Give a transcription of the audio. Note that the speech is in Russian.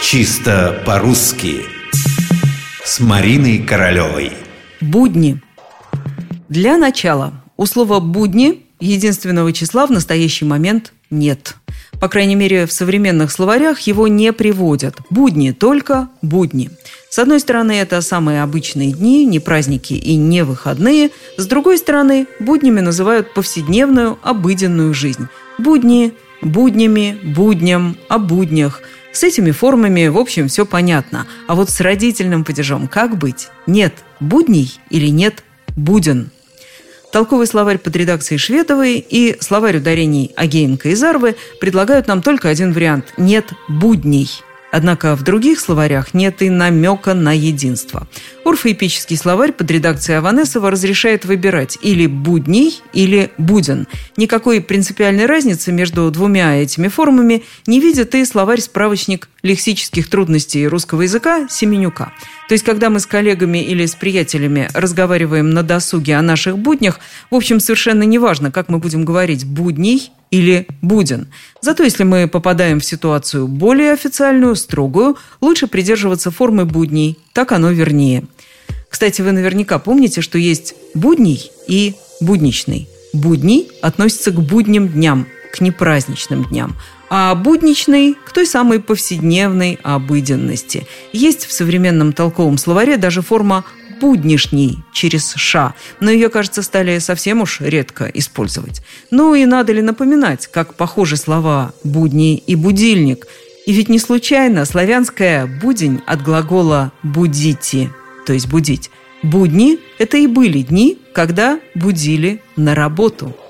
Чисто по-русски С Мариной Королевой Будни Для начала у слова «будни» единственного числа в настоящий момент нет. По крайней мере, в современных словарях его не приводят. Будни только будни. С одной стороны, это самые обычные дни, не праздники и не выходные. С другой стороны, буднями называют повседневную, обыденную жизнь. Будни, буднями, будням, о буднях. С этими формами, в общем, все понятно. А вот с родительным падежом как быть? Нет будней или нет буден? Толковый словарь под редакцией Шведовой и словарь ударений Агеенко и Зарвы предлагают нам только один вариант – нет будней – Однако в других словарях нет и намека на единство. Орфоэпический словарь под редакцией Аванесова разрешает выбирать или «будний», или «буден». Никакой принципиальной разницы между двумя этими формами не видит и словарь-справочник лексических трудностей русского языка Семенюка. То есть, когда мы с коллегами или с приятелями разговариваем на досуге о наших буднях, в общем, совершенно неважно, как мы будем говорить «будний» или «буден». Зато если мы попадаем в ситуацию более официальную, строгую, лучше придерживаться формы «будней», так оно вернее. Кстати, вы наверняка помните, что есть «будний» и «будничный». «Будний» относится к будним дням, к непраздничным дням – а будничный – к той самой повседневной обыденности. Есть в современном толковом словаре даже форма буднишний через «ша», но ее, кажется, стали совсем уж редко использовать. Ну и надо ли напоминать, как похожи слова «будни» и «будильник», и ведь не случайно славянское «будень» от глагола «будите», то есть «будить». Будни – это и были дни, когда будили на работу –